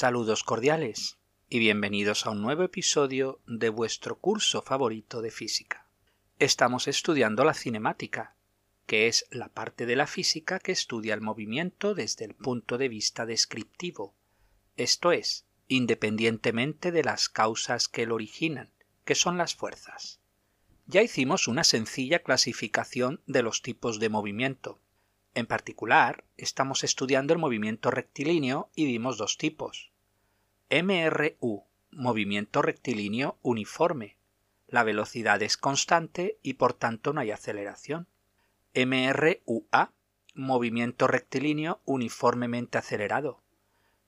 Saludos cordiales y bienvenidos a un nuevo episodio de vuestro curso favorito de física. Estamos estudiando la cinemática, que es la parte de la física que estudia el movimiento desde el punto de vista descriptivo, esto es, independientemente de las causas que lo originan, que son las fuerzas. Ya hicimos una sencilla clasificación de los tipos de movimiento, en particular, estamos estudiando el movimiento rectilíneo y vimos dos tipos. MRU, movimiento rectilíneo uniforme. La velocidad es constante y por tanto no hay aceleración. MRUA, movimiento rectilíneo uniformemente acelerado.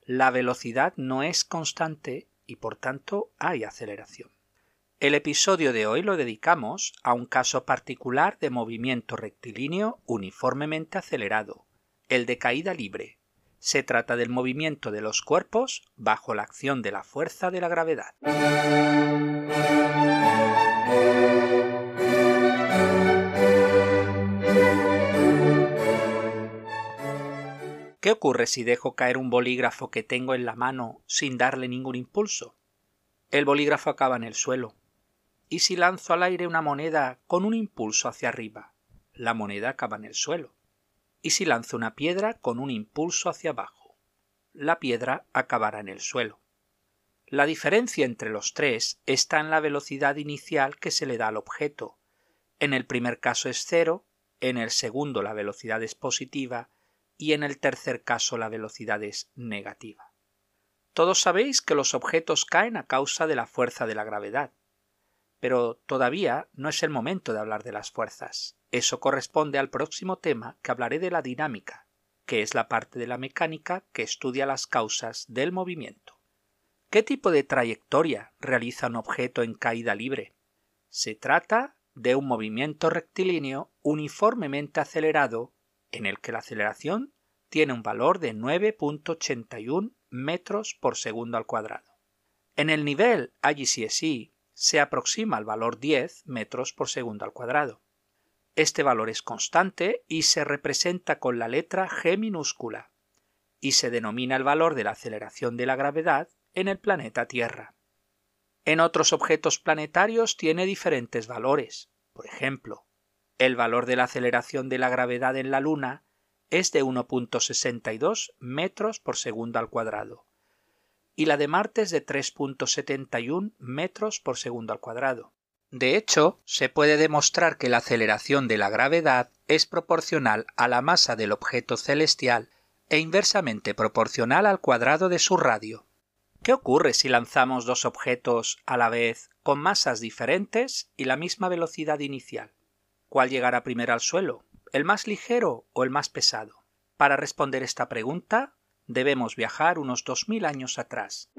La velocidad no es constante y por tanto hay aceleración. El episodio de hoy lo dedicamos a un caso particular de movimiento rectilíneo uniformemente acelerado, el de caída libre. Se trata del movimiento de los cuerpos bajo la acción de la fuerza de la gravedad. ¿Qué ocurre si dejo caer un bolígrafo que tengo en la mano sin darle ningún impulso? El bolígrafo acaba en el suelo ¿Y si lanzo al aire una moneda con un impulso hacia arriba? La moneda acaba en el suelo. ¿Y si lanzo una piedra con un impulso hacia abajo? La piedra acabará en el suelo. La diferencia entre los tres está en la velocidad inicial que se le da al objeto. En el primer caso es cero, en el segundo la velocidad es positiva y en el tercer caso la velocidad es negativa. Todos sabéis que los objetos caen a causa de la fuerza de la gravedad. Pero todavía no es el momento de hablar de las fuerzas. Eso corresponde al próximo tema que hablaré de la dinámica, que es la parte de la mecánica que estudia las causas del movimiento. ¿Qué tipo de trayectoria realiza un objeto en caída libre? Se trata de un movimiento rectilíneo uniformemente acelerado en el que la aceleración tiene un valor de 9.81 metros por segundo al cuadrado. En el nivel IGCSE se aproxima al valor 10 metros por segundo al cuadrado. Este valor es constante y se representa con la letra G minúscula, y se denomina el valor de la aceleración de la gravedad en el planeta Tierra. En otros objetos planetarios tiene diferentes valores. Por ejemplo, el valor de la aceleración de la gravedad en la Luna es de 1.62 metros por segundo al cuadrado, y la de Marte es de 3.71 metros por segundo al cuadrado. De hecho, se puede demostrar que la aceleración de la gravedad es proporcional a la masa del objeto celestial e inversamente proporcional al cuadrado de su radio. ¿Qué ocurre si lanzamos dos objetos a la vez con masas diferentes y la misma velocidad inicial? ¿Cuál llegará primero al suelo? ¿El más ligero o el más pesado? Para responder esta pregunta, debemos viajar unos 2000 años atrás.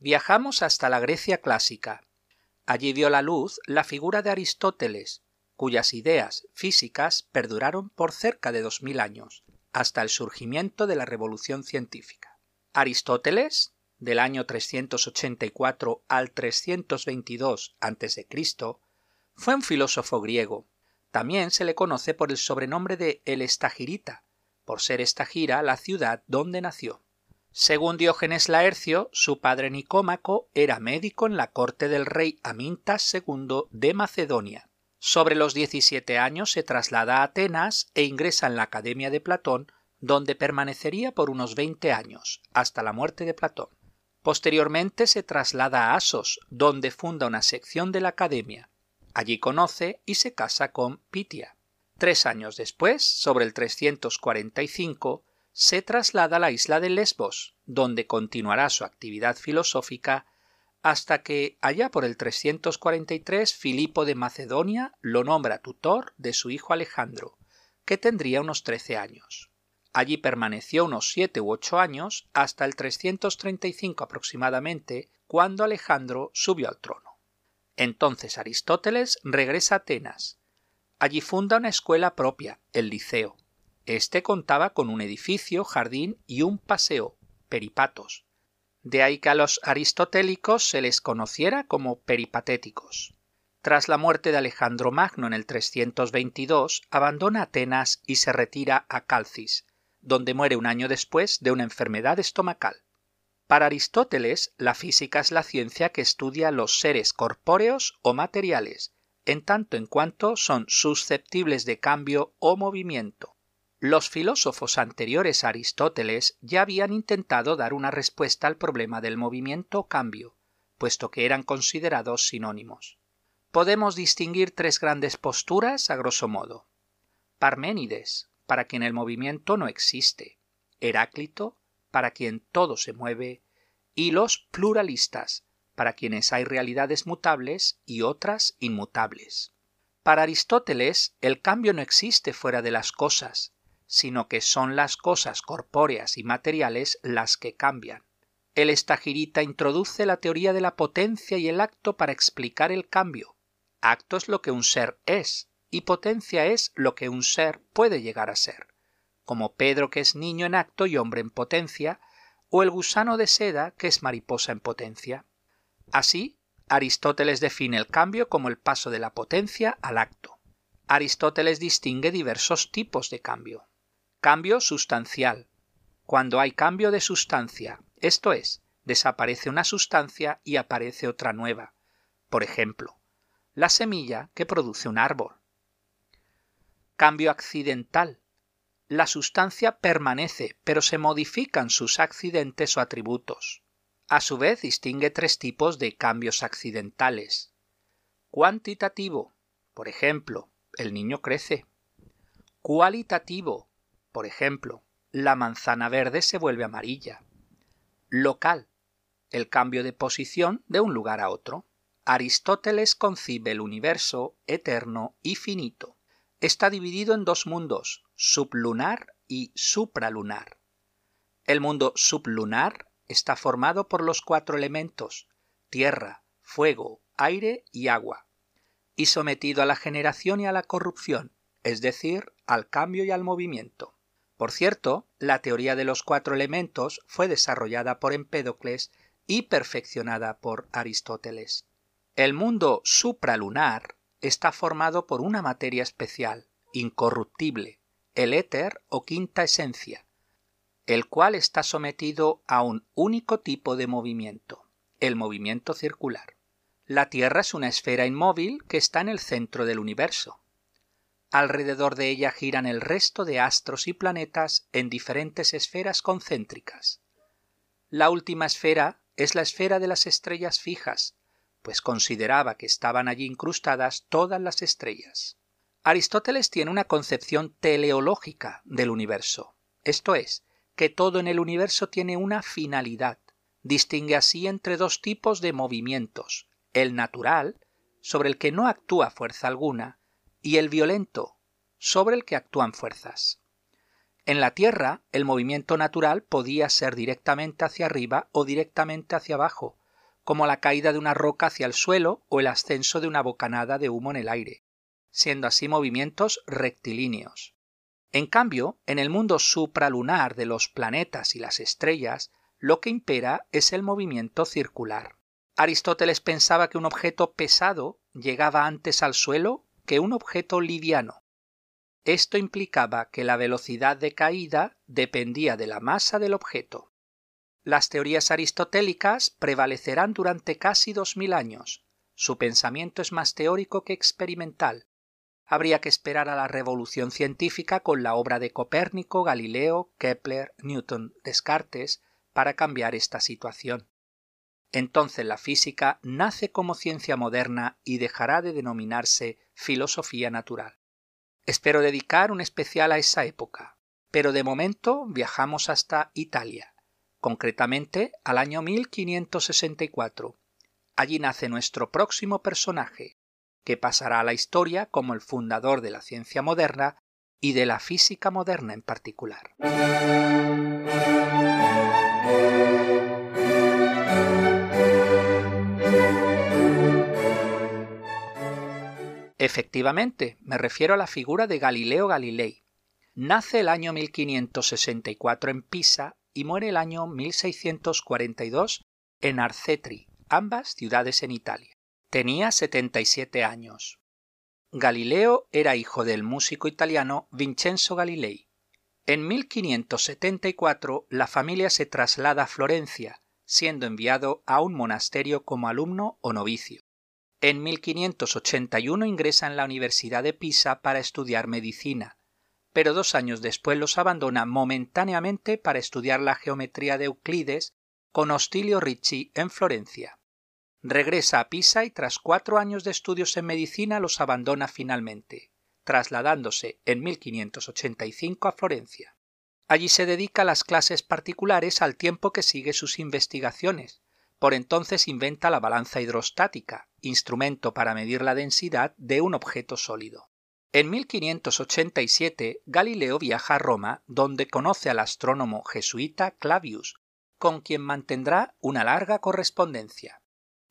Viajamos hasta la Grecia clásica. Allí vio la luz la figura de Aristóteles, cuyas ideas físicas perduraron por cerca de 2000 años, hasta el surgimiento de la revolución científica. Aristóteles del año 384 al 322 a.C., fue un filósofo griego. También se le conoce por el sobrenombre de el Estagirita, por ser Estagira la ciudad donde nació. Según Diógenes Laercio, su padre Nicómaco era médico en la corte del rey Amintas II de Macedonia. Sobre los 17 años se traslada a Atenas e ingresa en la Academia de Platón, donde permanecería por unos 20 años, hasta la muerte de Platón. Posteriormente se traslada a Asos, donde funda una sección de la academia. Allí conoce y se casa con Pitia. Tres años después, sobre el 345, se traslada a la isla de Lesbos, donde continuará su actividad filosófica hasta que, allá por el 343, Filipo de Macedonia lo nombra tutor de su hijo Alejandro, que tendría unos trece años. Allí permaneció unos siete u ocho años hasta el 335 aproximadamente, cuando Alejandro subió al trono. Entonces Aristóteles regresa a Atenas. Allí funda una escuela propia, el Liceo. Este contaba con un edificio, jardín y un paseo, peripatos. De ahí que a los aristotélicos se les conociera como peripatéticos. Tras la muerte de Alejandro Magno en el 322, abandona Atenas y se retira a Calcis, donde muere un año después de una enfermedad estomacal. Para Aristóteles, la física es la ciencia que estudia los seres corpóreos o materiales, en tanto en cuanto son susceptibles de cambio o movimiento. Los filósofos anteriores a Aristóteles ya habían intentado dar una respuesta al problema del movimiento o cambio, puesto que eran considerados sinónimos. Podemos distinguir tres grandes posturas a grosso modo. Parménides, para quien el movimiento no existe. Heráclito, para quien todo se mueve. Y los pluralistas, para quienes hay realidades mutables y otras inmutables. Para Aristóteles, el cambio no existe fuera de las cosas, sino que son las cosas corpóreas y materiales las que cambian. El estagirita introduce la teoría de la potencia y el acto para explicar el cambio. Acto es lo que un ser es, y potencia es lo que un ser puede llegar a ser, como Pedro que es niño en acto y hombre en potencia, o el gusano de seda que es mariposa en potencia. Así, Aristóteles define el cambio como el paso de la potencia al acto. Aristóteles distingue diversos tipos de cambio. Cambio sustancial. Cuando hay cambio de sustancia, esto es, desaparece una sustancia y aparece otra nueva. Por ejemplo, la semilla que produce un árbol. Cambio accidental. La sustancia permanece, pero se modifican sus accidentes o atributos. A su vez distingue tres tipos de cambios accidentales. Cuantitativo. Por ejemplo, el niño crece. Cualitativo. Por ejemplo, la manzana verde se vuelve amarilla. Local. El cambio de posición de un lugar a otro. Aristóteles concibe el universo eterno y finito. Está dividido en dos mundos, sublunar y supralunar. El mundo sublunar está formado por los cuatro elementos, tierra, fuego, aire y agua, y sometido a la generación y a la corrupción, es decir, al cambio y al movimiento. Por cierto, la teoría de los cuatro elementos fue desarrollada por Empédocles y perfeccionada por Aristóteles. El mundo supralunar está formado por una materia especial, incorruptible, el éter o quinta esencia, el cual está sometido a un único tipo de movimiento, el movimiento circular. La Tierra es una esfera inmóvil que está en el centro del universo. Alrededor de ella giran el resto de astros y planetas en diferentes esferas concéntricas. La última esfera es la esfera de las estrellas fijas, pues consideraba que estaban allí incrustadas todas las estrellas. Aristóteles tiene una concepción teleológica del universo, esto es, que todo en el universo tiene una finalidad. Distingue así entre dos tipos de movimientos, el natural, sobre el que no actúa fuerza alguna, y el violento, sobre el que actúan fuerzas. En la Tierra, el movimiento natural podía ser directamente hacia arriba o directamente hacia abajo, como la caída de una roca hacia el suelo o el ascenso de una bocanada de humo en el aire, siendo así movimientos rectilíneos. En cambio, en el mundo supralunar de los planetas y las estrellas, lo que impera es el movimiento circular. Aristóteles pensaba que un objeto pesado llegaba antes al suelo que un objeto liviano. Esto implicaba que la velocidad de caída dependía de la masa del objeto. Las teorías aristotélicas prevalecerán durante casi dos mil años. Su pensamiento es más teórico que experimental. Habría que esperar a la revolución científica con la obra de Copérnico, Galileo, Kepler, Newton, Descartes para cambiar esta situación. Entonces la física nace como ciencia moderna y dejará de denominarse filosofía natural. Espero dedicar un especial a esa época, pero de momento viajamos hasta Italia concretamente al año 1564. Allí nace nuestro próximo personaje, que pasará a la historia como el fundador de la ciencia moderna y de la física moderna en particular. Efectivamente, me refiero a la figura de Galileo Galilei. Nace el año 1564 en Pisa y muere el año 1642 en Arcetri, ambas ciudades en Italia. Tenía 77 años. Galileo era hijo del músico italiano Vincenzo Galilei. En 1574 la familia se traslada a Florencia, siendo enviado a un monasterio como alumno o novicio. En 1581 ingresa en la Universidad de Pisa para estudiar medicina, pero dos años después los abandona momentáneamente para estudiar la geometría de Euclides con Ostilio Ricci en Florencia. Regresa a Pisa y tras cuatro años de estudios en medicina los abandona finalmente trasladándose en 1585 a Florencia. Allí se dedica a las clases particulares al tiempo que sigue sus investigaciones. Por entonces inventa la balanza hidrostática, instrumento para medir la densidad de un objeto sólido. En 1587 Galileo viaja a Roma, donde conoce al astrónomo jesuita Clavius, con quien mantendrá una larga correspondencia.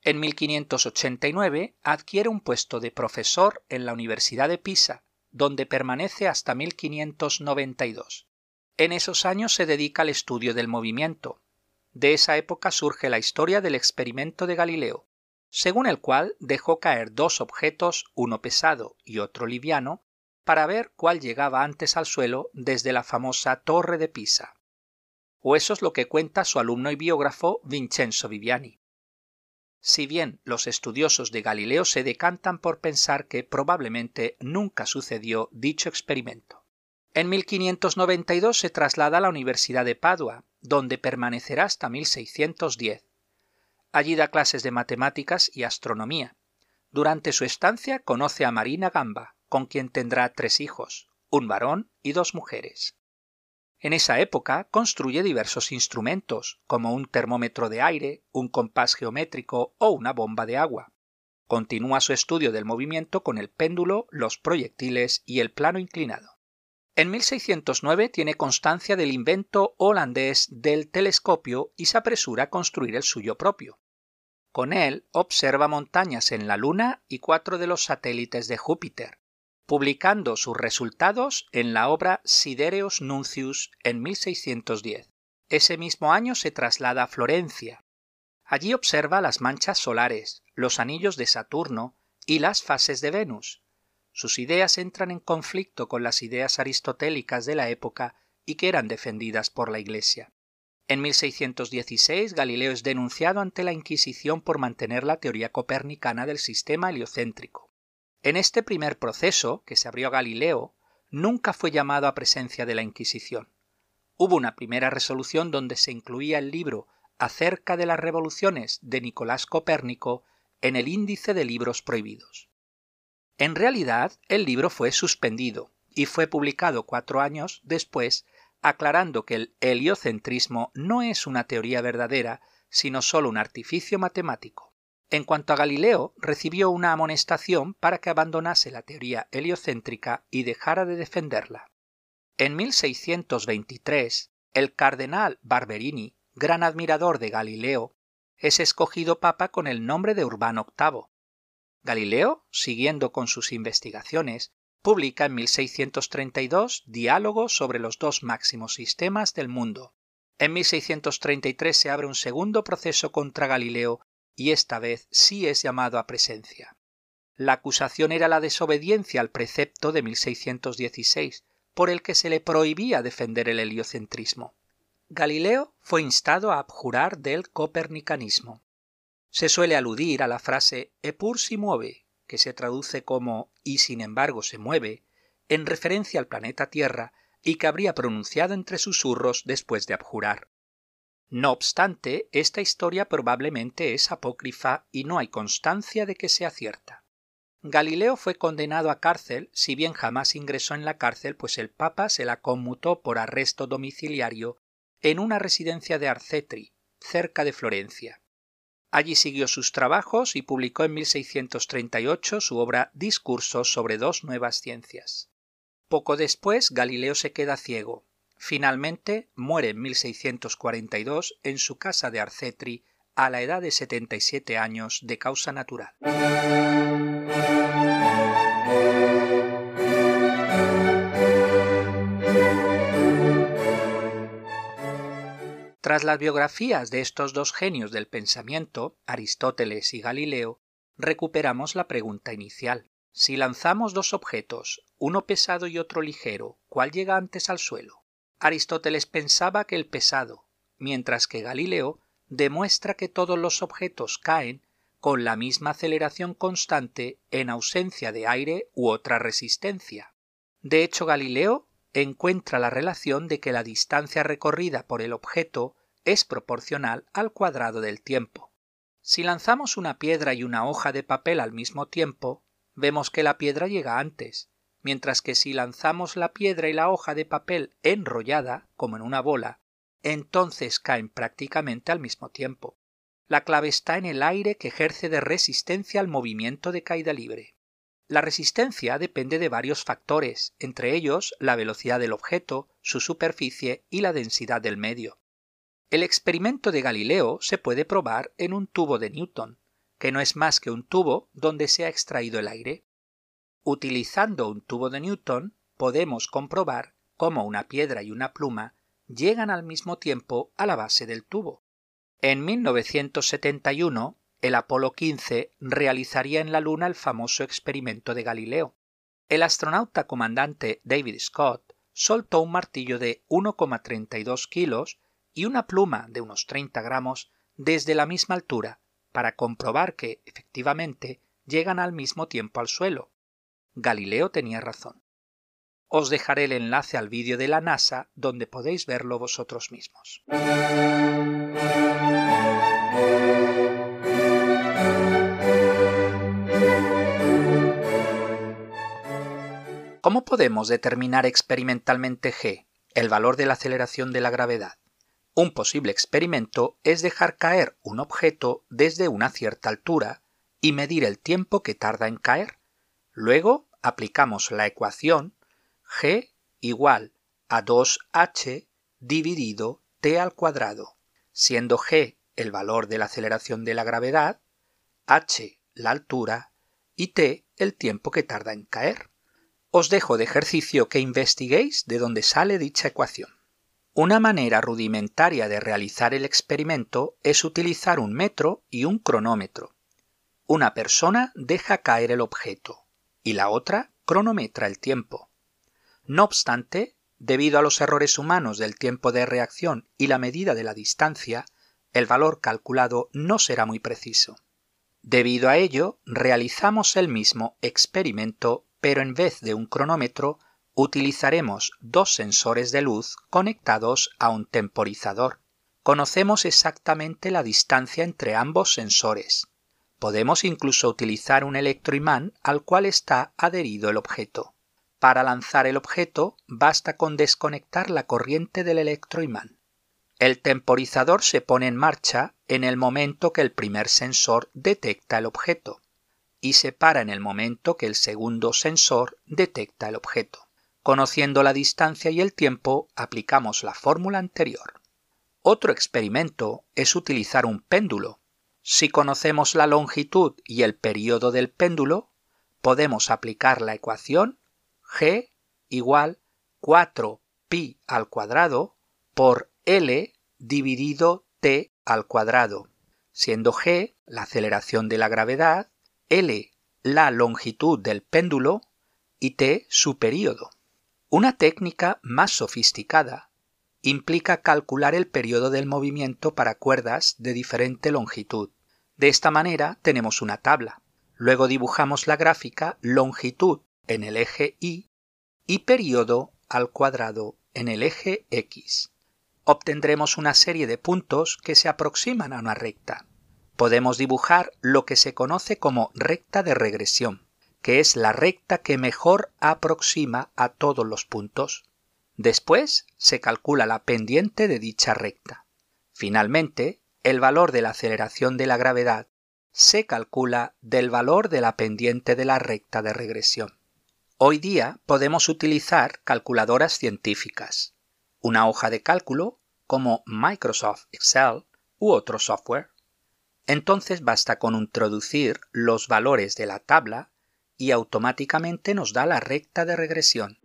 En 1589 adquiere un puesto de profesor en la Universidad de Pisa, donde permanece hasta 1592. En esos años se dedica al estudio del movimiento. De esa época surge la historia del experimento de Galileo, según el cual dejó caer dos objetos, uno pesado y otro liviano, para ver cuál llegaba antes al suelo desde la famosa Torre de Pisa. O eso es lo que cuenta su alumno y biógrafo Vincenzo Viviani si bien los estudiosos de Galileo se decantan por pensar que probablemente nunca sucedió dicho experimento. En 1592 se traslada a la Universidad de Padua, donde permanecerá hasta 1610. Allí da clases de matemáticas y astronomía. Durante su estancia conoce a Marina Gamba, con quien tendrá tres hijos, un varón y dos mujeres. En esa época construye diversos instrumentos, como un termómetro de aire, un compás geométrico o una bomba de agua. Continúa su estudio del movimiento con el péndulo, los proyectiles y el plano inclinado. En 1609 tiene constancia del invento holandés del telescopio y se apresura a construir el suyo propio. Con él observa montañas en la Luna y cuatro de los satélites de Júpiter, publicando sus resultados en la obra Sidereus Nuncius en 1610. Ese mismo año se traslada a Florencia. Allí observa las manchas solares, los anillos de Saturno y las fases de Venus. Sus ideas entran en conflicto con las ideas aristotélicas de la época y que eran defendidas por la Iglesia. En 1616 Galileo es denunciado ante la Inquisición por mantener la teoría copernicana del sistema heliocéntrico. En este primer proceso, que se abrió a Galileo, nunca fue llamado a presencia de la Inquisición. Hubo una primera resolución donde se incluía el libro acerca de las revoluciones de Nicolás Copérnico en el índice de libros prohibidos. En realidad, el libro fue suspendido y fue publicado cuatro años después, aclarando que el heliocentrismo no es una teoría verdadera, sino solo un artificio matemático. En cuanto a Galileo, recibió una amonestación para que abandonase la teoría heliocéntrica y dejara de defenderla. En 1623, el cardenal Barberini, gran admirador de Galileo, es escogido papa con el nombre de Urbano VIII. Galileo, siguiendo con sus investigaciones, publica en 1632 Diálogos sobre los dos máximos sistemas del mundo. En 1633 se abre un segundo proceso contra Galileo y esta vez sí es llamado a presencia. La acusación era la desobediencia al precepto de 1616, por el que se le prohibía defender el heliocentrismo. Galileo fue instado a abjurar del copernicanismo. Se suele aludir a la frase Epur si mueve, que se traduce como y sin embargo se mueve, en referencia al planeta Tierra y que habría pronunciado entre susurros después de abjurar. No obstante, esta historia probablemente es apócrifa y no hay constancia de que sea cierta. Galileo fue condenado a cárcel, si bien jamás ingresó en la cárcel, pues el Papa se la conmutó por arresto domiciliario en una residencia de Arcetri, cerca de Florencia. Allí siguió sus trabajos y publicó en 1638 su obra Discursos sobre dos nuevas ciencias. Poco después Galileo se queda ciego, Finalmente muere en 1642 en su casa de Arcetri a la edad de 77 años de causa natural. Tras las biografías de estos dos genios del pensamiento, Aristóteles y Galileo, recuperamos la pregunta inicial. Si lanzamos dos objetos, uno pesado y otro ligero, ¿cuál llega antes al suelo? Aristóteles pensaba que el pesado, mientras que Galileo demuestra que todos los objetos caen con la misma aceleración constante en ausencia de aire u otra resistencia. De hecho, Galileo encuentra la relación de que la distancia recorrida por el objeto es proporcional al cuadrado del tiempo. Si lanzamos una piedra y una hoja de papel al mismo tiempo, vemos que la piedra llega antes, mientras que si lanzamos la piedra y la hoja de papel enrollada, como en una bola, entonces caen prácticamente al mismo tiempo. La clave está en el aire que ejerce de resistencia al movimiento de caída libre. La resistencia depende de varios factores, entre ellos la velocidad del objeto, su superficie y la densidad del medio. El experimento de Galileo se puede probar en un tubo de Newton, que no es más que un tubo donde se ha extraído el aire. Utilizando un tubo de Newton, podemos comprobar cómo una piedra y una pluma llegan al mismo tiempo a la base del tubo. En 1971, el Apolo 15 realizaría en la Luna el famoso experimento de Galileo. El astronauta comandante David Scott soltó un martillo de 1,32 kilos y una pluma de unos 30 gramos desde la misma altura para comprobar que, efectivamente, llegan al mismo tiempo al suelo. Galileo tenía razón. Os dejaré el enlace al vídeo de la NASA donde podéis verlo vosotros mismos. ¿Cómo podemos determinar experimentalmente g, el valor de la aceleración de la gravedad? Un posible experimento es dejar caer un objeto desde una cierta altura y medir el tiempo que tarda en caer. Luego aplicamos la ecuación g igual a 2h dividido t al cuadrado, siendo g el valor de la aceleración de la gravedad, h la altura y t el tiempo que tarda en caer. Os dejo de ejercicio que investiguéis de dónde sale dicha ecuación. Una manera rudimentaria de realizar el experimento es utilizar un metro y un cronómetro. Una persona deja caer el objeto y la otra cronometra el tiempo. No obstante, debido a los errores humanos del tiempo de reacción y la medida de la distancia, el valor calculado no será muy preciso. Debido a ello, realizamos el mismo experimento, pero en vez de un cronómetro, utilizaremos dos sensores de luz conectados a un temporizador. Conocemos exactamente la distancia entre ambos sensores. Podemos incluso utilizar un electroimán al cual está adherido el objeto. Para lanzar el objeto basta con desconectar la corriente del electroimán. El temporizador se pone en marcha en el momento que el primer sensor detecta el objeto y se para en el momento que el segundo sensor detecta el objeto. Conociendo la distancia y el tiempo, aplicamos la fórmula anterior. Otro experimento es utilizar un péndulo. Si conocemos la longitud y el periodo del péndulo, podemos aplicar la ecuación g igual 4pi al cuadrado por L dividido t al cuadrado, siendo g la aceleración de la gravedad, L la longitud del péndulo y t su período. Una técnica más sofisticada implica calcular el periodo del movimiento para cuerdas de diferente longitud. De esta manera tenemos una tabla. Luego dibujamos la gráfica longitud en el eje Y y periodo al cuadrado en el eje X. Obtendremos una serie de puntos que se aproximan a una recta. Podemos dibujar lo que se conoce como recta de regresión que es la recta que mejor aproxima a todos los puntos. Después se calcula la pendiente de dicha recta. Finalmente, el valor de la aceleración de la gravedad se calcula del valor de la pendiente de la recta de regresión. Hoy día podemos utilizar calculadoras científicas, una hoja de cálculo como Microsoft Excel u otro software. Entonces basta con introducir los valores de la tabla y automáticamente nos da la recta de regresión.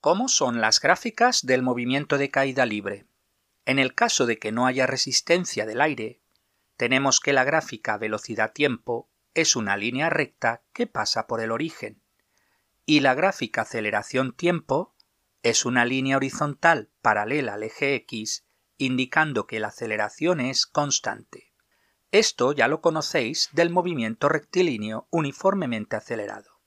¿Cómo son las gráficas del movimiento de caída libre? En el caso de que no haya resistencia del aire, tenemos que la gráfica velocidad-tiempo es una línea recta que pasa por el origen, y la gráfica aceleración-tiempo es una línea horizontal paralela al eje X, indicando que la aceleración es constante. Esto ya lo conocéis del movimiento rectilíneo uniformemente acelerado.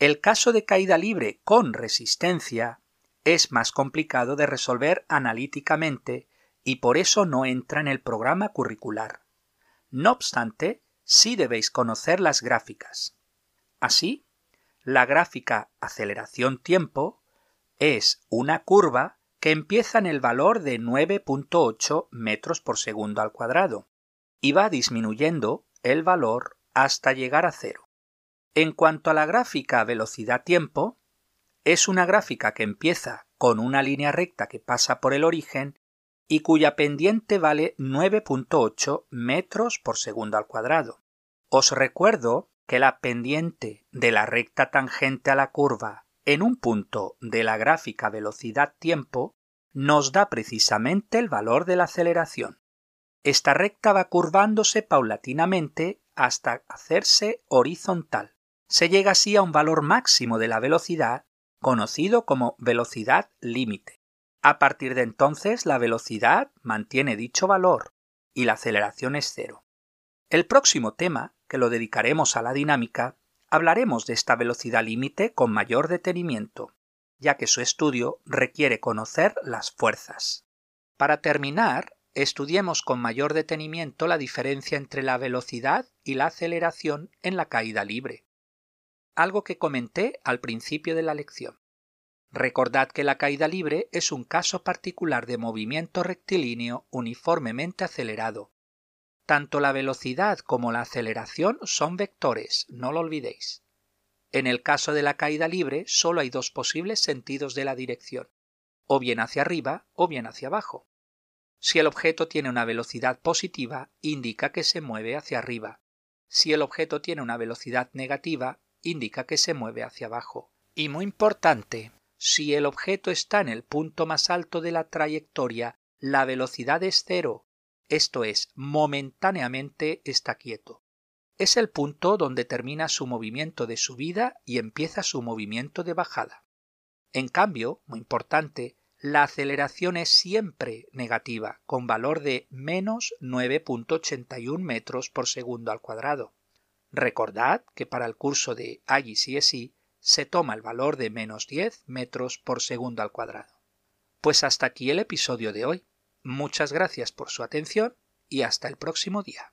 El caso de caída libre con resistencia es más complicado de resolver analíticamente y por eso no entra en el programa curricular. No obstante, sí debéis conocer las gráficas. Así, la gráfica aceleración-tiempo es una curva que empieza en el valor de 9.8 metros por segundo al cuadrado y va disminuyendo el valor hasta llegar a cero. En cuanto a la gráfica velocidad-tiempo, es una gráfica que empieza con una línea recta que pasa por el origen y cuya pendiente vale 9.8 metros por segundo al cuadrado. Os recuerdo que la pendiente de la recta tangente a la curva en un punto de la gráfica velocidad-tiempo nos da precisamente el valor de la aceleración. Esta recta va curvándose paulatinamente hasta hacerse horizontal. Se llega así a un valor máximo de la velocidad conocido como velocidad límite. A partir de entonces la velocidad mantiene dicho valor y la aceleración es cero. El próximo tema, lo dedicaremos a la dinámica, hablaremos de esta velocidad límite con mayor detenimiento, ya que su estudio requiere conocer las fuerzas. Para terminar, estudiemos con mayor detenimiento la diferencia entre la velocidad y la aceleración en la caída libre algo que comenté al principio de la lección. Recordad que la caída libre es un caso particular de movimiento rectilíneo uniformemente acelerado. Tanto la velocidad como la aceleración son vectores, no lo olvidéis. En el caso de la caída libre solo hay dos posibles sentidos de la dirección, o bien hacia arriba o bien hacia abajo. Si el objeto tiene una velocidad positiva, indica que se mueve hacia arriba. Si el objeto tiene una velocidad negativa, indica que se mueve hacia abajo. Y muy importante, si el objeto está en el punto más alto de la trayectoria, la velocidad es cero, esto es, momentáneamente está quieto. Es el punto donde termina su movimiento de subida y empieza su movimiento de bajada. En cambio, muy importante, la aceleración es siempre negativa, con valor de menos 9.81 metros por segundo al cuadrado. Recordad que para el curso de IGCSE se toma el valor de menos 10 metros por segundo al cuadrado. Pues hasta aquí el episodio de hoy. Muchas gracias por su atención y hasta el próximo día.